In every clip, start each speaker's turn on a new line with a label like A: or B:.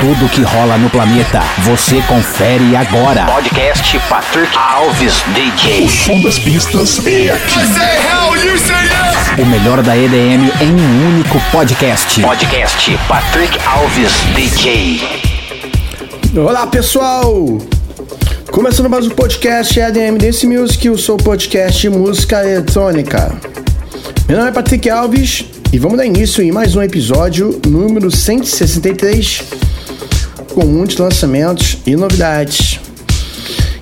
A: Tudo que rola no planeta, você confere agora.
B: Podcast Patrick Alves DJ.
C: Som das pistas é aqui.
A: O melhor da EDM em um único podcast.
B: Podcast Patrick Alves DJ.
D: Olá pessoal! Começando mais um podcast EDM Dance Music, eu sou o podcast Música Eletrônica. Meu nome é Patrick Alves e vamos dar início em mais um episódio número 163 com muitos lançamentos e novidades.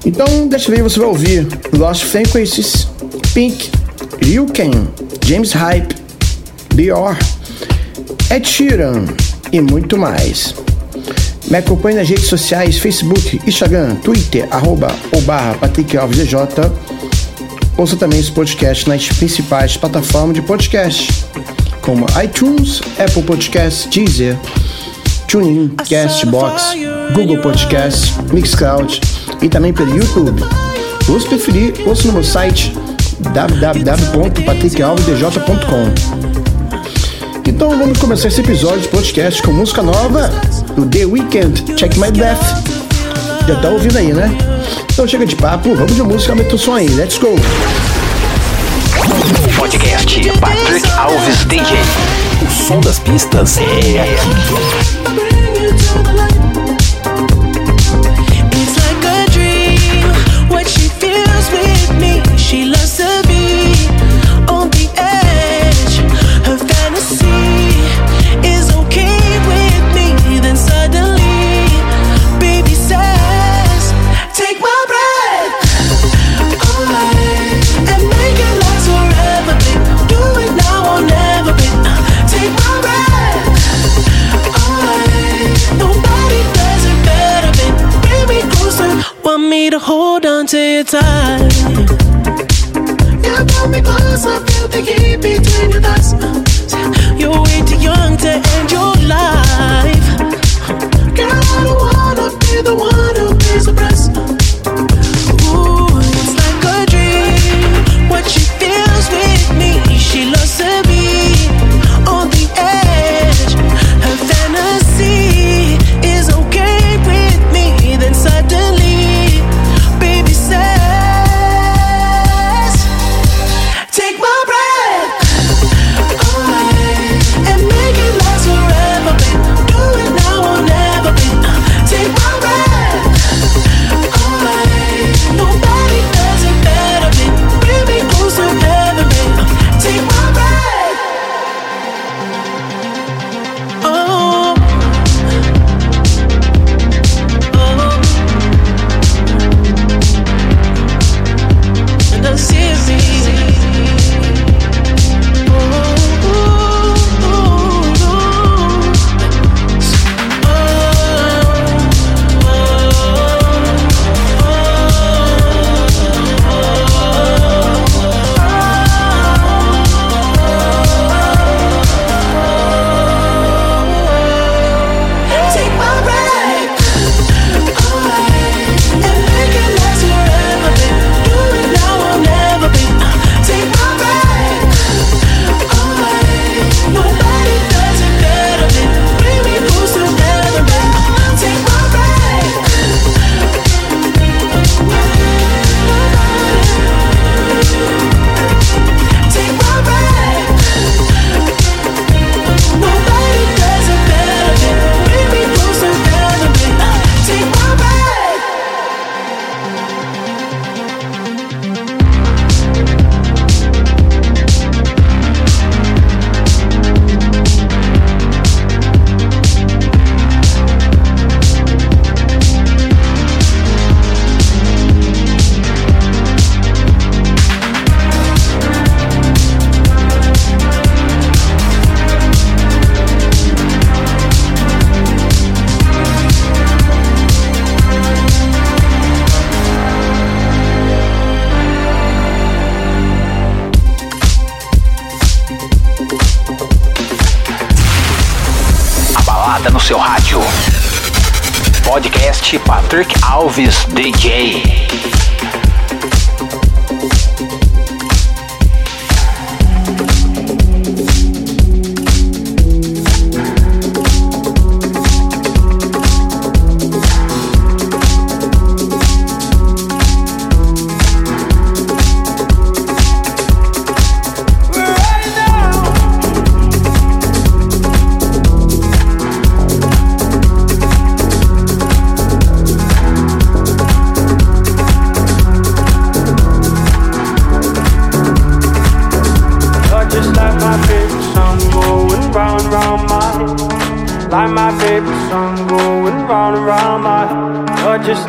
D: Então, desta vez você vai ouvir Lost Frequencies, Pink, Liu Kang, James Hype, Dior, Ed Sheeran e muito mais. Me acompanhe nas redes sociais, Facebook, Instagram, Twitter, arroba ou barra Patrick Alves DJ. Ouça também esse podcast nas principais plataformas de podcast, como iTunes, Apple Podcasts, Deezer, TuneIn, Castbox, Google Podcasts, Mixcloud e também pelo YouTube. Ou se preferir, ouça no meu site www.patrickalvesdj.com Então vamos começar esse episódio de podcast com música nova do The Weeknd, Check My Death. Já tá ouvindo aí, né? Então chega de papo, vamos de música, aumenta o som aí, let's go!
B: Podcast Patrick Alves DJ.
C: O som das pistas é aqui.
E: Tight. You pull me closer, feel the heat between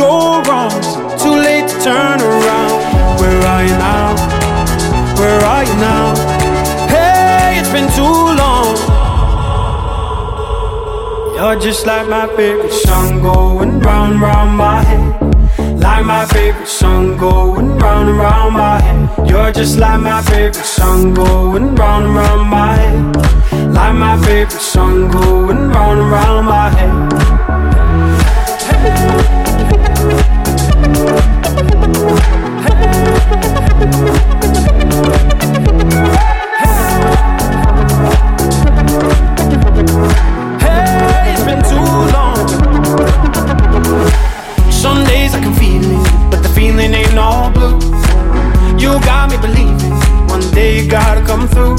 F: go wrong? Too late to turn around. Where are you now? Where are you now? Hey, it's been too long. You're just like my favorite song going round, round my head. Like my favorite song going round and round my head. You're just like my favorite song going round and round my head. Like my favorite song going round and round my head. Hey, all blue. You got me believing one day you gotta come through.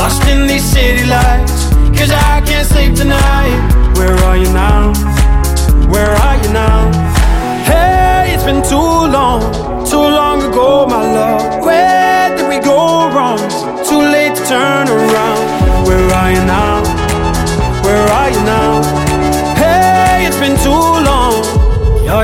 F: Lost in these city lights, cause I can't sleep tonight. Where are you now? Where are you now? Hey, it's been too long, too long ago,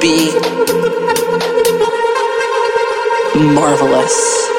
E: be marvelous.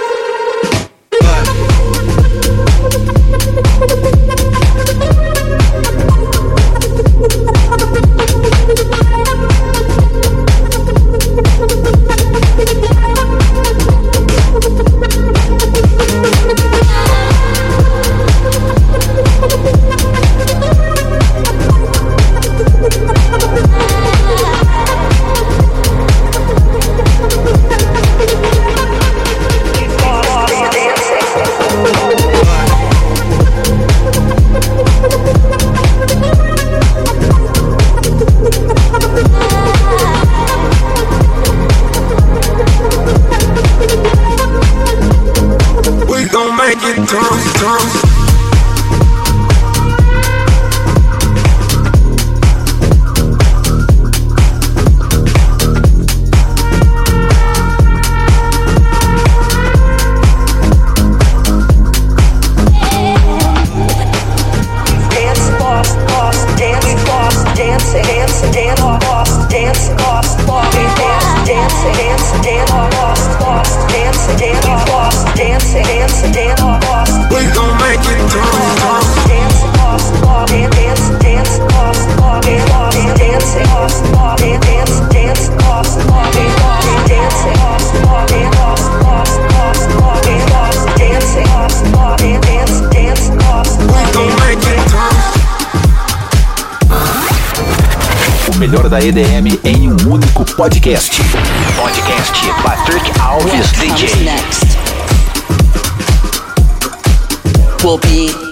B: EDM em um único podcast.
G: Podcast Patrick Alves DJ.
E: Next will be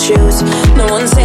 E: shoes. No one's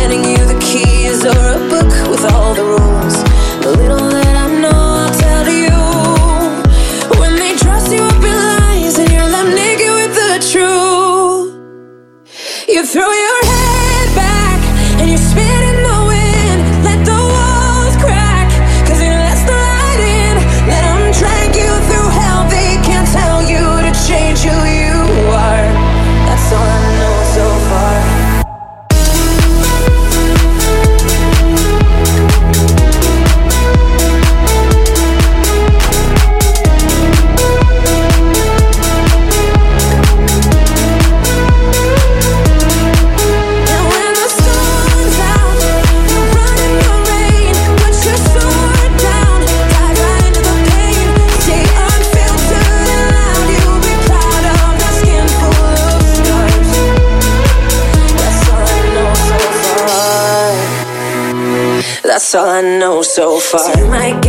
E: Know so far. So you might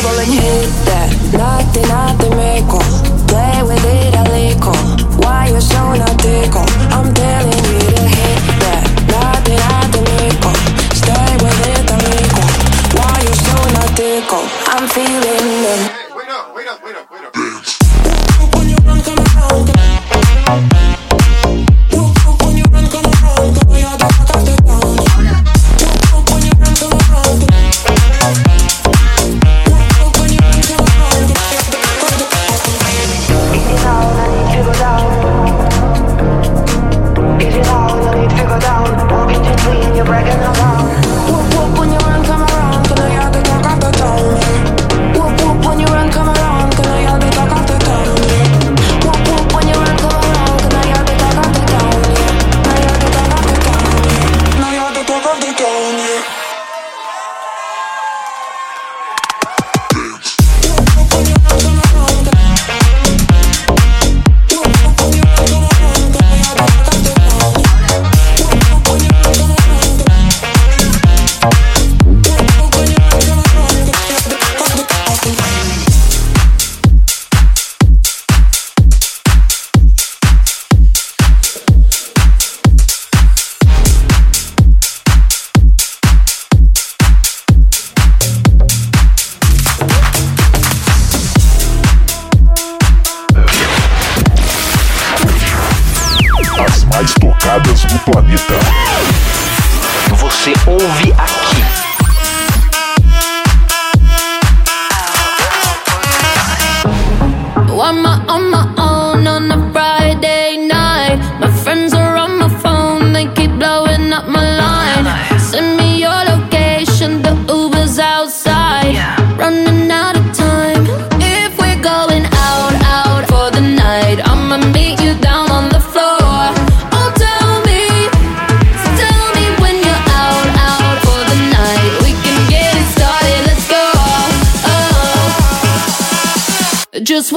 H: traveling here.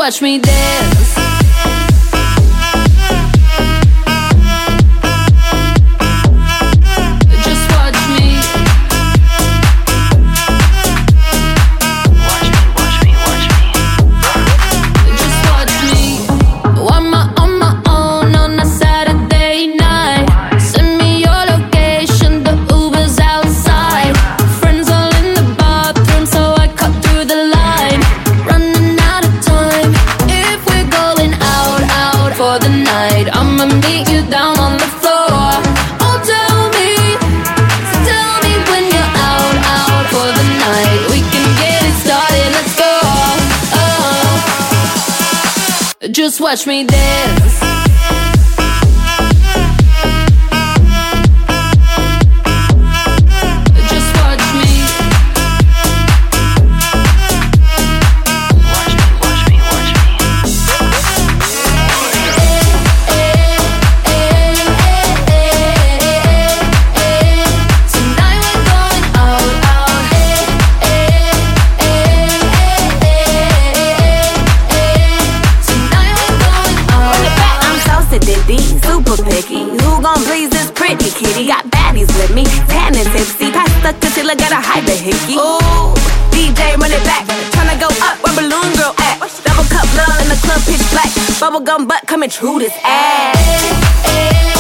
H: watch me dance. watch me dance.
I: Bubblegum butt coming through this ass.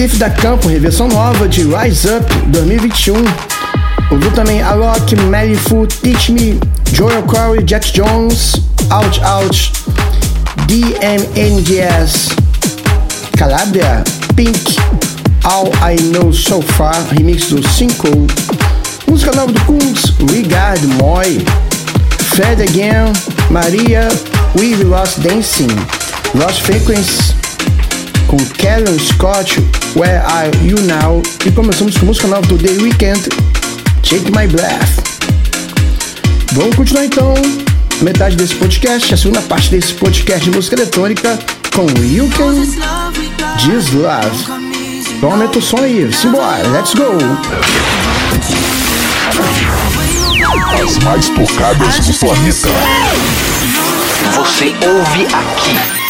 D: Stiff da Campo, reversão nova de Rise Up 2021. Ouviu também Alok, Melifu, Teach Me, Joel Corey, Jack Jones, Out Out, DMNDS, Calabria, Pink, All I Know So Far, remix do Cinco. Música nova do Kungs, Regard Moy, Fred Again, Maria, We Lost Dancing, Lost Frequency, com Karen Scott, Where Are You Now e começamos com a música nova do The Weeknd, Shake My Breath. Vamos continuar então metade desse podcast, a segunda parte desse podcast de música eletrônica com You Can Just Love. Então aumenta o som aí, simbora, let's go!
C: As mais tocadas do planeta.
B: Você ouve aqui.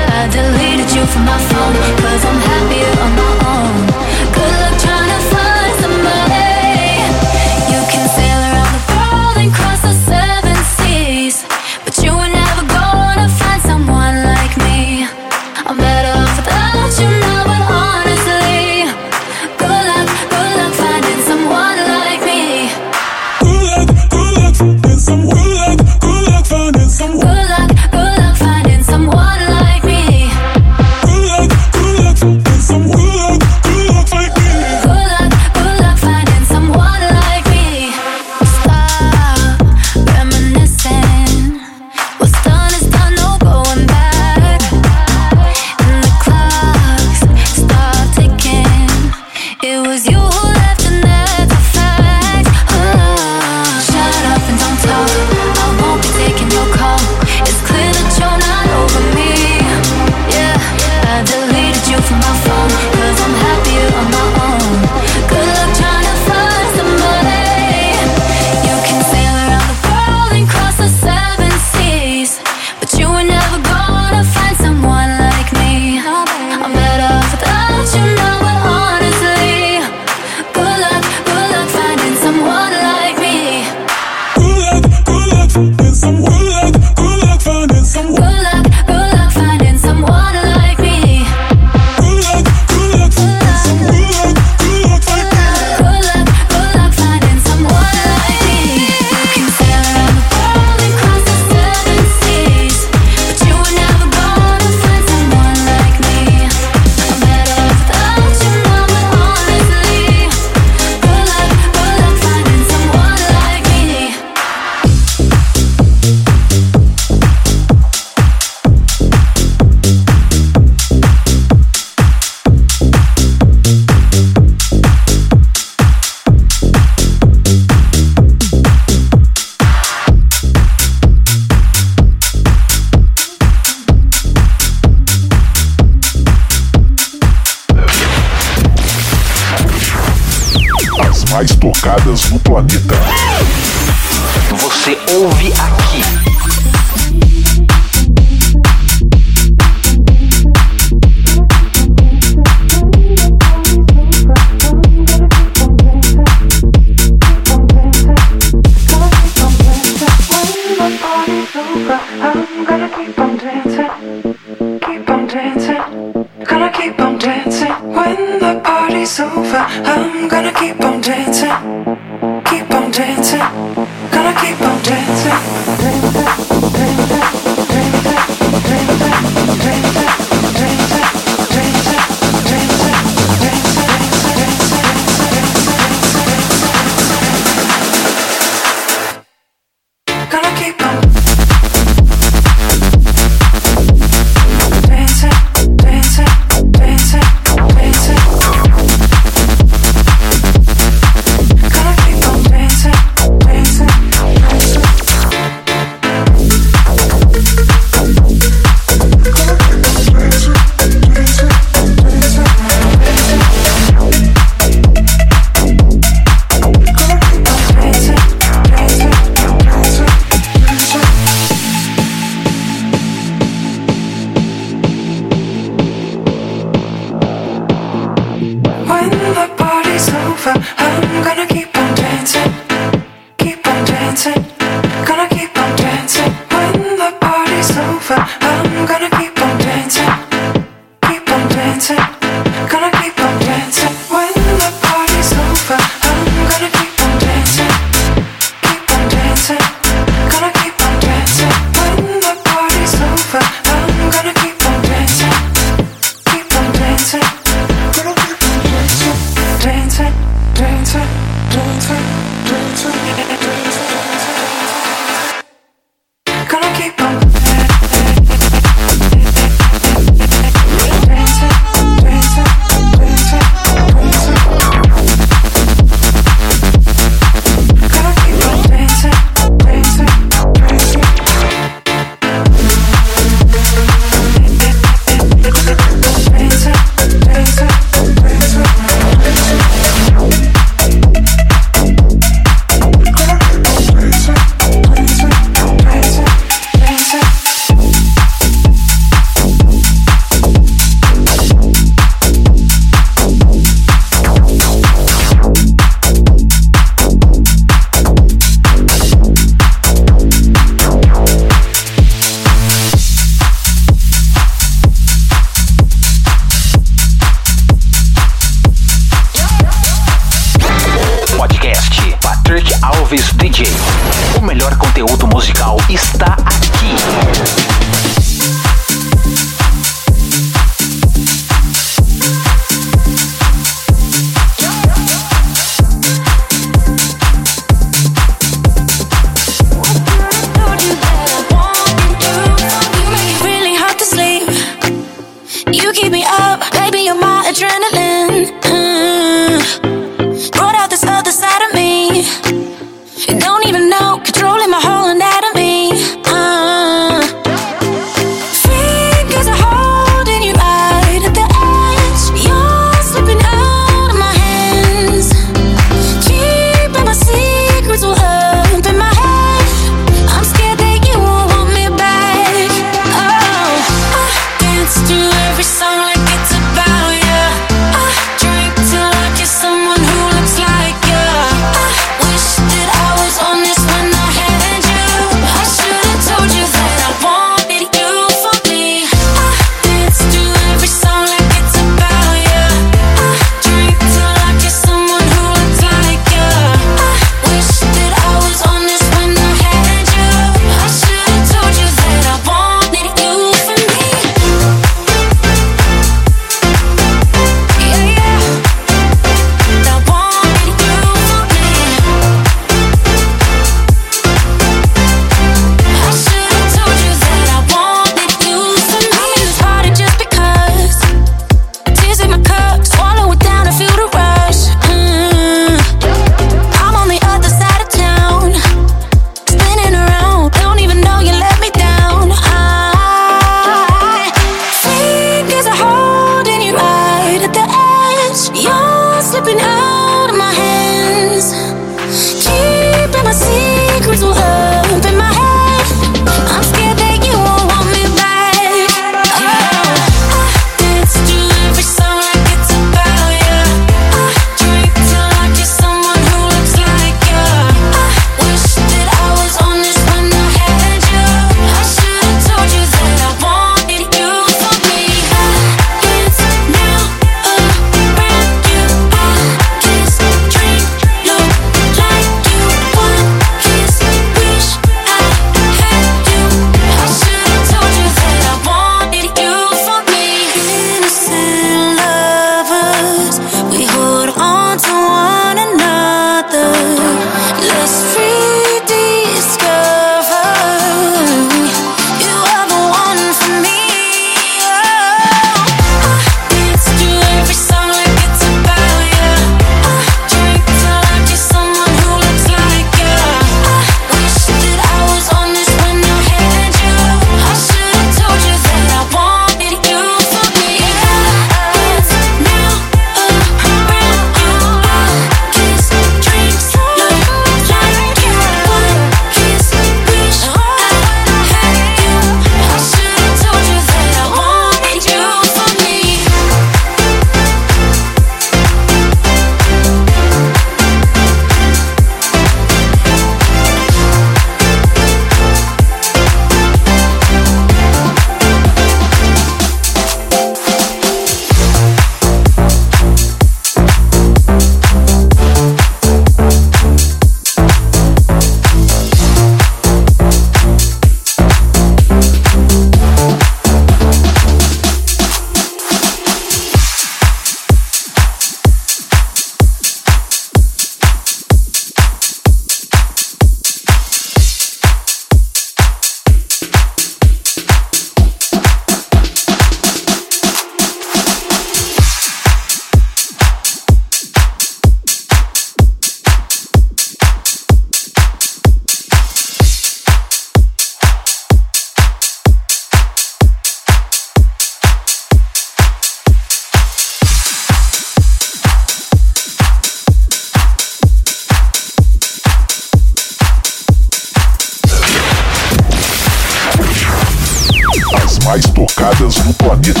C: mais tocadas no planeta.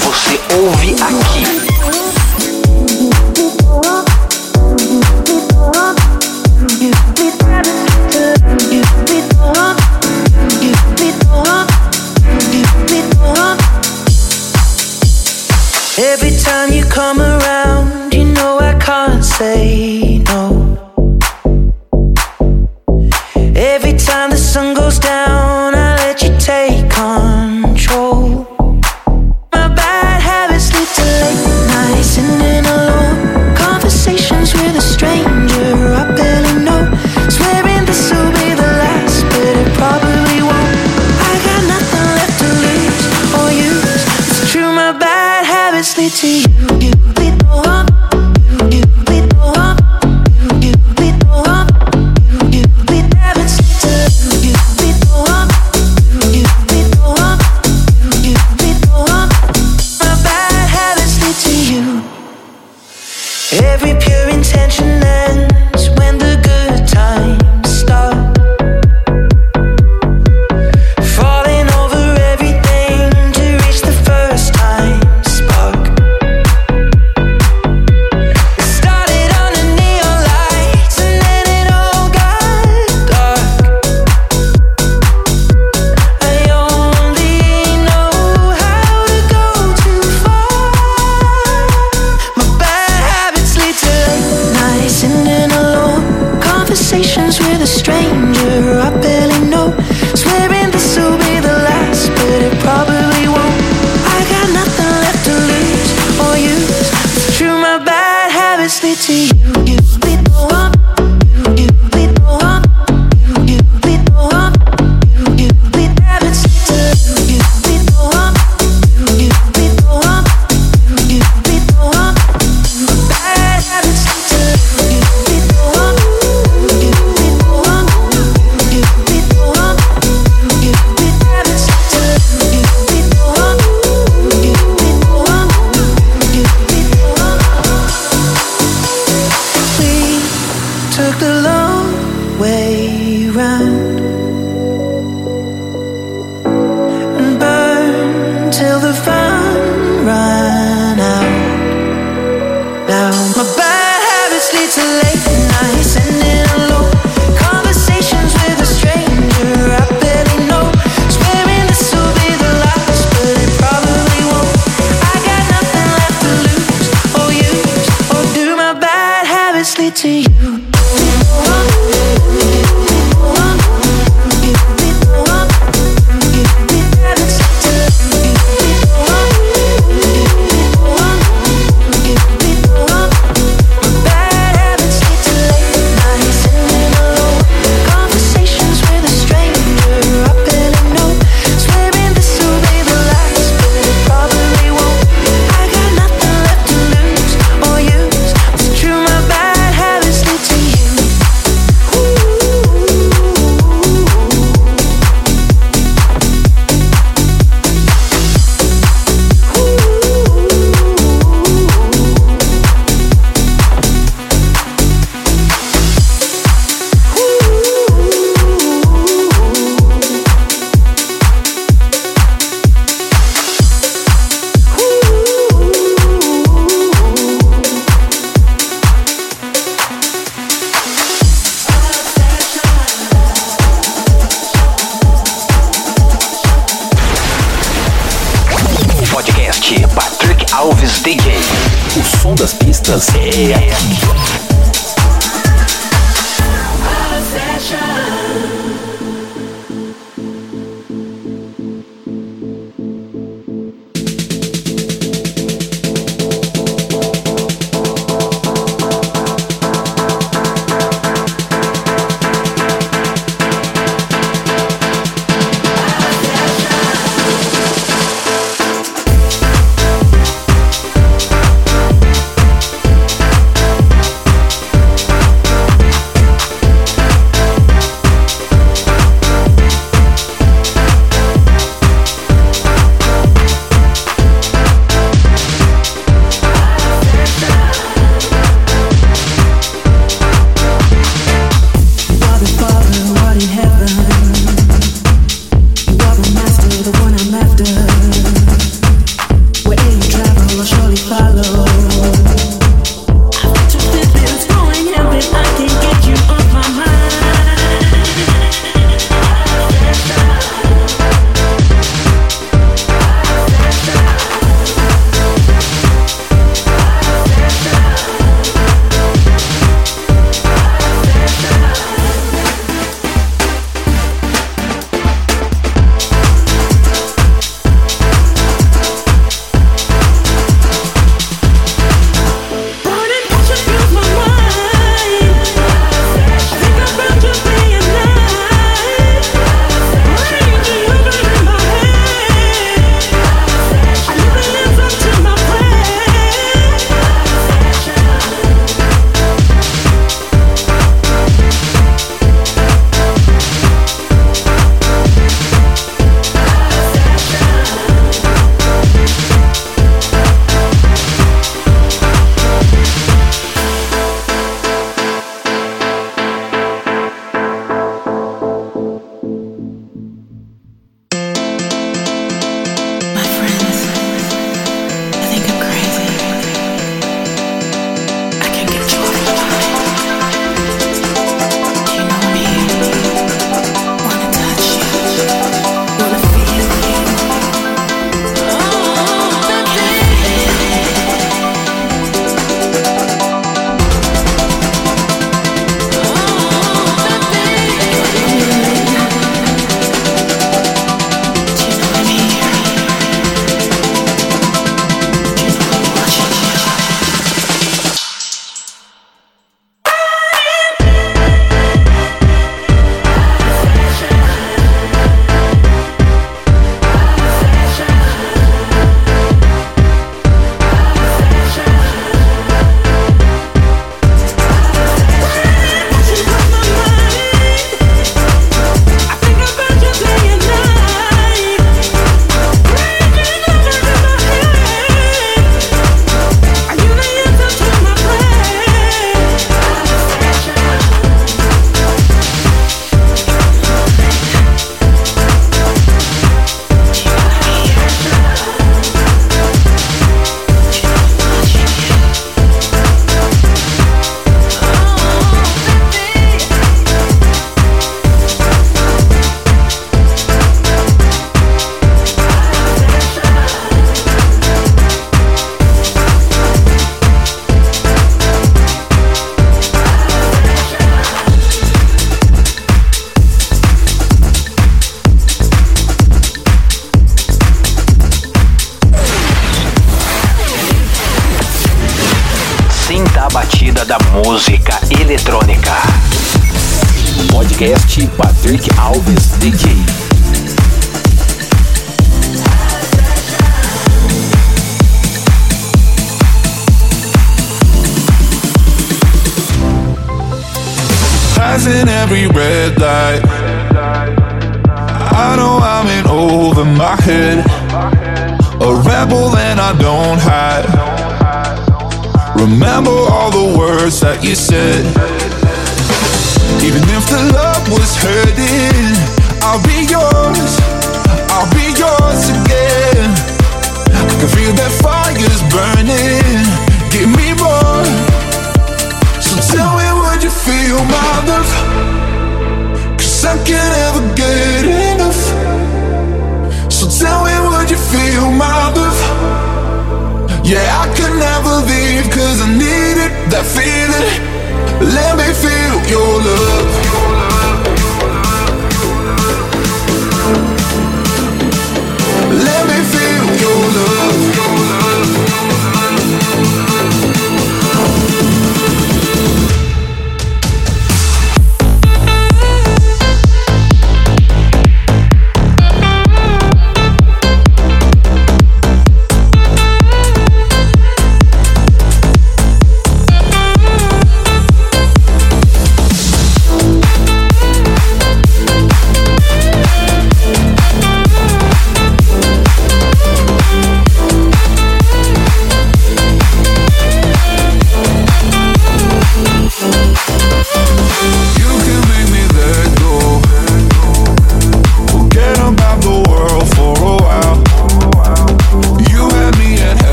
B: Você ouve aqui.
E: Every time you come around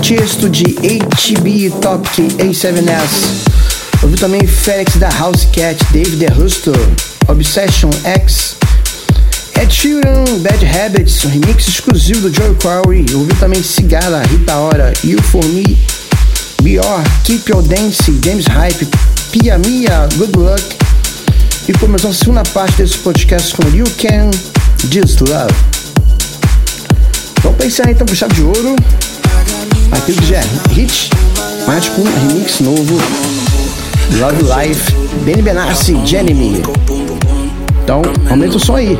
D: Tiesto de HB Topic A7S. Ouviu também Félix da House Cat, David Rusto, Obsession X, Ed Sheeran, Bad Habits, um remix exclusivo do Joe Crowley. Ouviu também Cigala, Rita Ora, You For Me, Bior, Keep Your Dance, James Hype, Pia Mia, Good Luck. E começou a segunda parte desse podcast com You Can Just Love. Vamos encerrar então com chave de ouro. Aquilo que já é hit, mas com um remix novo. Love Life, Benny Benassi, Jenny Então, aumenta o som aí.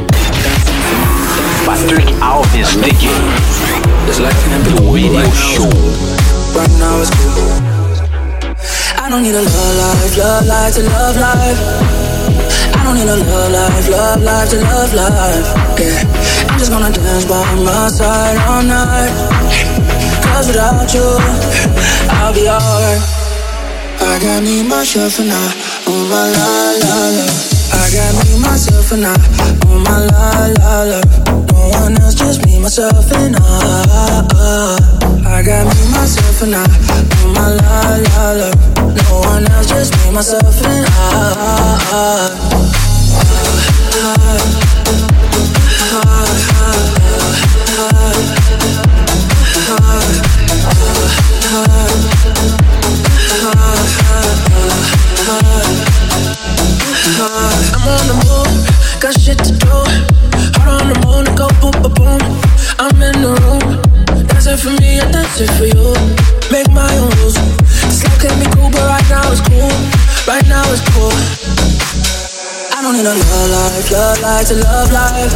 B: Patrick Alves DJ. Do Radio Show.
E: Right now it's cool. I don't need a love life, love life to love life. I don't need a love life, love life to love life. Yeah, I'm just gonna dance by my side all night. Cause without you, I'll be alright. I got me, myself, and I. Oh my la la la. I got me, myself, and I. Oh my la la la. No one else, just me, myself, and I. I I got me, myself, and I. Oh my la la love. No one else, just me, myself, and
J: I'm
E: a love life, love life to love life.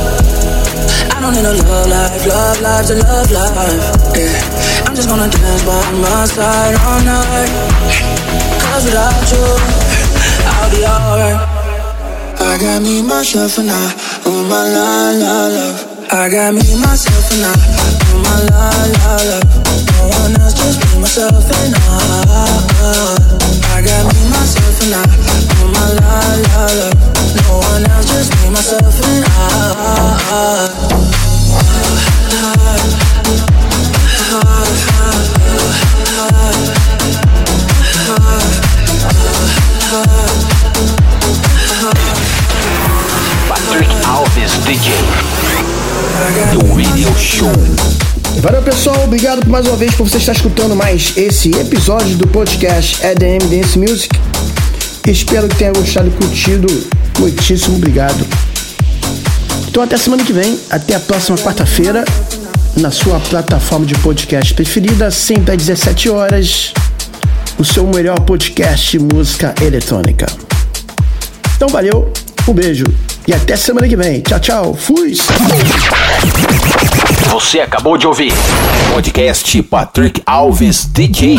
E: I don't need a love life, love life to love life. Yeah, I'm just gonna dance by my side all night. Cause without you, I'll be alright. I got me, myself, and I. Oh my la la love. I got me, myself, and I. Oh my la la love. No one else, just me, myself, and I. I got me, myself, and I. Oh my la la love. No one else, just me, myself, and
B: Patrick Alves DJ. The Radio Show.
D: Valeu pessoal, obrigado por mais uma vez por você estar escutando mais esse episódio do podcast EDM Dance Music. Espero que tenha gostado e curtido. Muitíssimo obrigado. Então até semana que vem, até a próxima quarta-feira, na sua plataforma de podcast preferida, sempre às 17 horas, o seu melhor podcast de música eletrônica. Então valeu, um beijo e até semana que vem. Tchau, tchau. Fui!
B: Você acabou de ouvir
K: Podcast Patrick Alves DJ.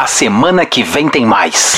B: A semana que vem tem mais.